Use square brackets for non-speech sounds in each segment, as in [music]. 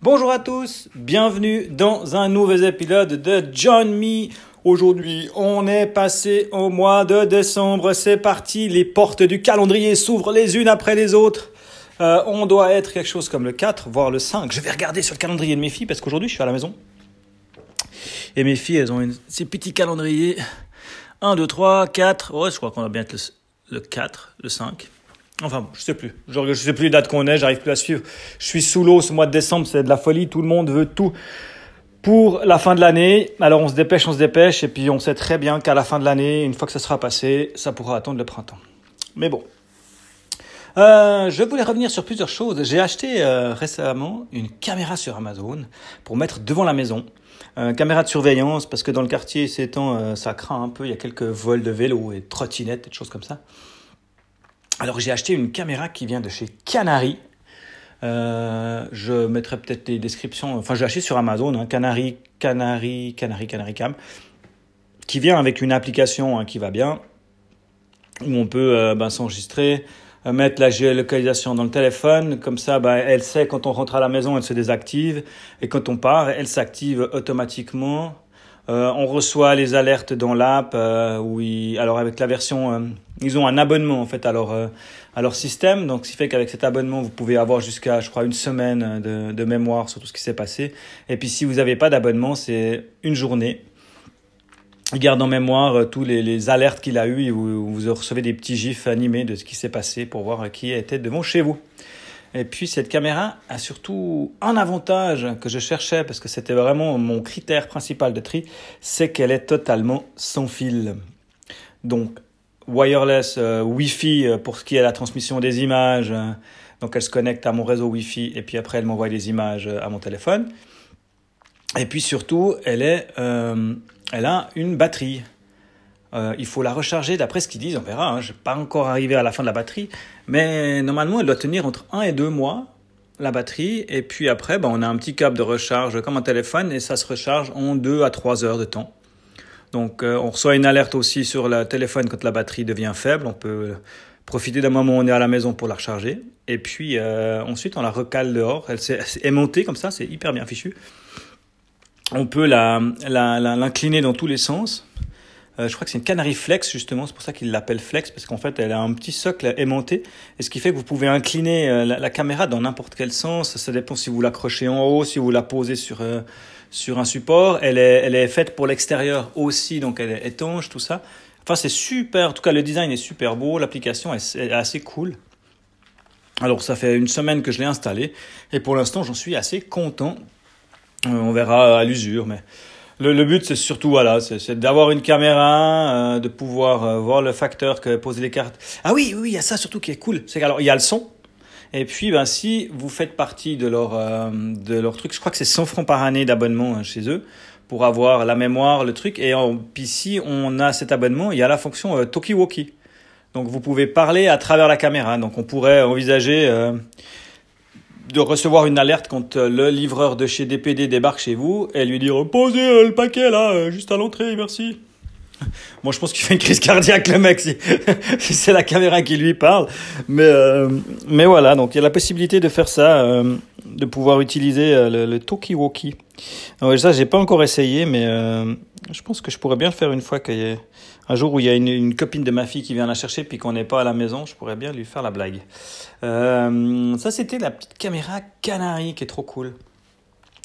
Bonjour à tous, bienvenue dans un nouvel épisode de John Me. Aujourd'hui, on est passé au mois de décembre, c'est parti, les portes du calendrier s'ouvrent les unes après les autres. Euh, on doit être quelque chose comme le 4, voire le 5. Je vais regarder sur le calendrier de mes filles parce qu'aujourd'hui je suis à la maison. Et mes filles, elles ont ces petits calendriers. 1, 2, 3, 4. Ouais, je crois qu'on va bien être le, le 4, le 5. Enfin je sais plus. Je, je sais plus les dates qu'on est, j'arrive plus à suivre. Je suis sous l'eau ce mois de décembre, c'est de la folie. Tout le monde veut tout pour la fin de l'année. Alors on se dépêche, on se dépêche, et puis on sait très bien qu'à la fin de l'année, une fois que ça sera passé, ça pourra attendre le printemps. Mais bon. Euh, je voulais revenir sur plusieurs choses. J'ai acheté euh, récemment une caméra sur Amazon pour mettre devant la maison. Euh, caméra de surveillance parce que dans le quartier, temps, euh, ça craint un peu. Il y a quelques vols de vélos et trottinettes et des choses comme ça. Alors j'ai acheté une caméra qui vient de chez Canary. Euh, je mettrai peut-être les descriptions. Enfin, j'ai acheté sur Amazon, hein, Canary, Canary, Canary, Canary Cam, qui vient avec une application hein, qui va bien, où on peut euh, ben, s'enregistrer, euh, mettre la géolocalisation dans le téléphone. Comme ça, ben, elle sait quand on rentre à la maison, elle se désactive, et quand on part, elle s'active automatiquement. Euh, on reçoit les alertes dans l'app. Euh, où ils, alors avec la version, ils ont un abonnement en fait à leur euh, à leur système. Donc ce qui fait qu'avec cet abonnement, vous pouvez avoir jusqu'à, je crois, une semaine de, de mémoire sur tout ce qui s'est passé. Et puis si vous n'avez pas d'abonnement, c'est une journée. Il garde en mémoire euh, tous les, les alertes qu'il a eues et vous, vous recevez des petits gifs animés de ce qui s'est passé pour voir qui était devant chez vous. Et puis cette caméra a surtout un avantage que je cherchais parce que c'était vraiment mon critère principal de tri, c'est qu'elle est totalement sans fil. Donc wireless, euh, Wi-Fi euh, pour ce qui est la transmission des images. euh, donc elle se connecte à mon réseau Wi-Fi et puis après elle m'envoie des images à mon téléphone. Et puis surtout, elle a une batterie. Il faut la recharger d'après ce qu'ils disent, on verra. Hein, je n'ai pas encore arrivé à la fin de la batterie, mais normalement elle doit tenir entre 1 et 2 mois la batterie. Et puis après, ben, on a un petit câble de recharge comme un téléphone et ça se recharge en 2 à 3 heures de temps. Donc euh, on reçoit une alerte aussi sur le téléphone quand la batterie devient faible. On peut profiter d'un moment où on est à la maison pour la recharger. Et puis euh, ensuite on la recale dehors. Elle est montée comme ça, c'est hyper bien fichu. On peut la, la, l'incliner dans tous les sens. Euh, je crois que c'est une Canary Flex justement, c'est pour ça qu'ils l'appellent Flex parce qu'en fait elle a un petit socle aimanté et ce qui fait que vous pouvez incliner la, caméra dans n'importe quel sens. Ça dépend si vous l'accrochez en haut, si vous la posez sur sur un support. Elle est elle est faite pour l'extérieur aussi, donc elle est étanche, tout ça. Enfin c'est super. En tout cas le design est super beau, l'application est, assez cool. Alors ça fait une semaine que je l'ai installée et pour l'instant j'en suis assez content. Euh, on verra à l'usure, mais le, le but c'est surtout voilà, c'est, d'avoir une caméra, euh, de pouvoir euh, voir le facteur que posent les cartes. Ah oui, oui, il y a ça surtout qui est cool. C'est qu'alors il y a le son. Et puis ben si vous faites partie de leur euh, de leur truc, je crois que c'est 100 francs par année d'abonnement hein, chez eux pour avoir la mémoire, le truc. Et puis on a cet abonnement, il y a la fonction euh, Talkie-Walkie. Donc vous pouvez parler à travers la caméra. Donc on pourrait envisager euh, de recevoir une alerte quand euh, le livreur de chez DPD débarque chez vous et lui dire posez le paquet là, juste à l'entrée, merci. [laughs] Moi, je pense qu'il fait une crise cardiaque, le mec, [laughs] si, c'est la caméra qui lui parle. Mais, euh, mais voilà, donc il y a la possibilité de faire ça, euh, de pouvoir utiliser euh, le, le talkie-walkie. Ouais, ça, j'ai pas encore essayé, mais je pense que je pourrais bien le faire une fois qu'il y ait un jour où il y a une, une copine de ma fille qui vient la chercher puis qu'on n'est pas à la maison, je pourrais bien lui faire la blague. Ça, c'était la petite caméra Canary qui est trop cool.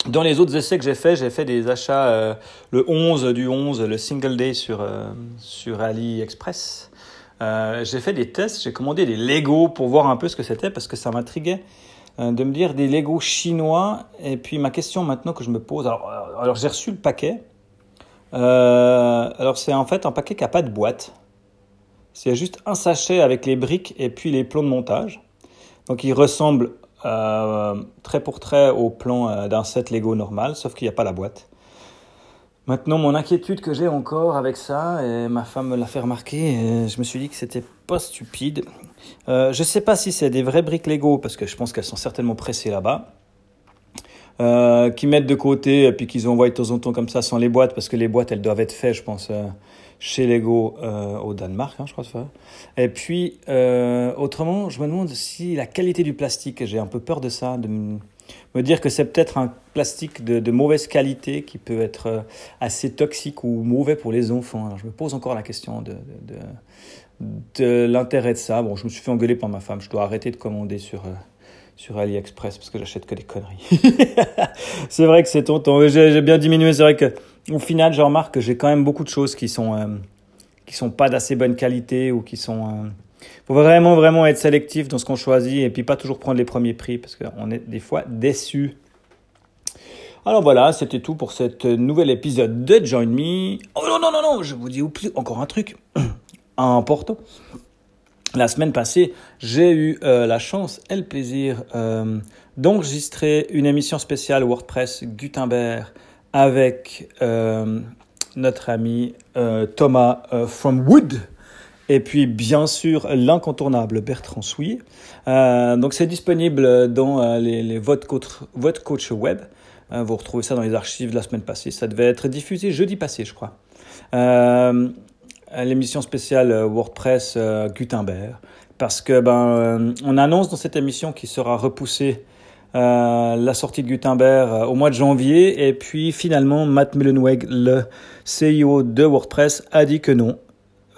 Dans les autres essais que j'ai fait, j'ai fait des achats euh, le 11 du 11, le single day sur, euh, sur AliExpress. Euh, j'ai fait des tests, j'ai commandé des Lego pour voir un peu ce que c'était parce que ça m'intriguait de me dire des Lego chinois. Et puis ma question maintenant que je me pose, alors, j'ai reçu le paquet. Alors c'est en fait un paquet qui n'a pas de boîte. C'est juste un sachet avec les briques et puis les plombs de montage. Donc il ressemble euh, pour trait au plan euh, d'un set Lego normal, sauf qu'il n'y a pas la boîte. Maintenant, mon inquiétude que j'ai encore avec ça, et ma femme me l'a fait remarquer, je me suis dit que c'était pas stupide. Euh, je sais pas si c'est des vraies briques Lego, parce que je pense qu'elles sont certainement pressées là-bas. Euh, qui mettent de côté et puis qu'ils envoient de temps en temps comme ça sans les boîtes parce que les boîtes elles doivent être faites je pense euh, chez Lego euh, au Danemark hein, je crois et puis euh, autrement je me demande si la qualité du plastique j'ai un peu peur de ça de, me dire que c'est peut-être un plastique de, mauvaise qualité qui peut être assez toxique ou mauvais pour les enfants. je me pose encore la question de, de, l'intérêt de ça. Bon, je me suis fait engueuler par ma femme. Je dois arrêter de commander sur, sur AliExpress parce que j'achète que des conneries. [laughs] c'est vrai que c'est tonton. J'ai bien diminué. C'est vrai que au final, je remarque que j'ai quand même beaucoup de choses qui sont euh, qui sont pas d'assez bonne qualité ou qui sont faut vraiment, vraiment être sélectif dans ce qu'on choisit et puis pas toujours prendre les premiers prix parce qu'on est des fois déçu. Alors voilà, c'était tout pour cet nouvel épisode de Join Me. Oh non, non, non, non, je vous dis encore un truc [clears throat] important. La semaine passée, j'ai eu euh, la chance et le plaisir euh, d'enregistrer une émission spéciale WordPress Gutenberg avec euh, notre ami Thomas from Wood. Et puis, bien sûr, l'incontournable Bertrand Souy. Donc, c'est disponible dans les, les votes, coach, coach web. Vous retrouvez ça dans les archives de la semaine passée. Ça devait être diffusé jeudi passé, je crois. Euh, l'émission spéciale WordPress Gutenberg. Parce que ben, on annonce dans cette émission qu'il sera repoussé la sortie de Gutenberg au mois de janvier. Et puis finalement, Matt Mullenweg, le CEO de WordPress, a dit que non.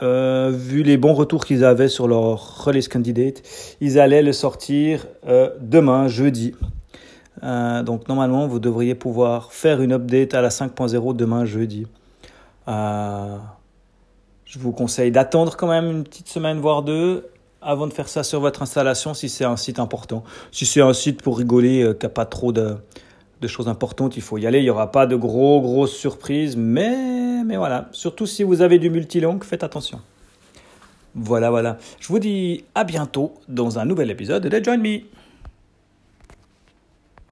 Euh, vu les bons retours qu'ils avaient sur leur release candidate, ils allaient le sortir euh, demain, jeudi. Euh, donc normalement, vous devriez pouvoir faire une update à la 5.0 demain, jeudi. Je vous conseille d'attendre quand même une petite semaine, voire deux, avant de faire ça sur votre installation si c'est un site important. Si c'est un site pour rigoler, qui n'a pas trop de, de choses importantes, il faut y aller. Il n'y aura pas de gros, grosses surprises, mais, mais voilà. Surtout si vous avez du multilingue, faites attention. Voilà, voilà. Je vous dis à bientôt dans un nouvel épisode de Join Me.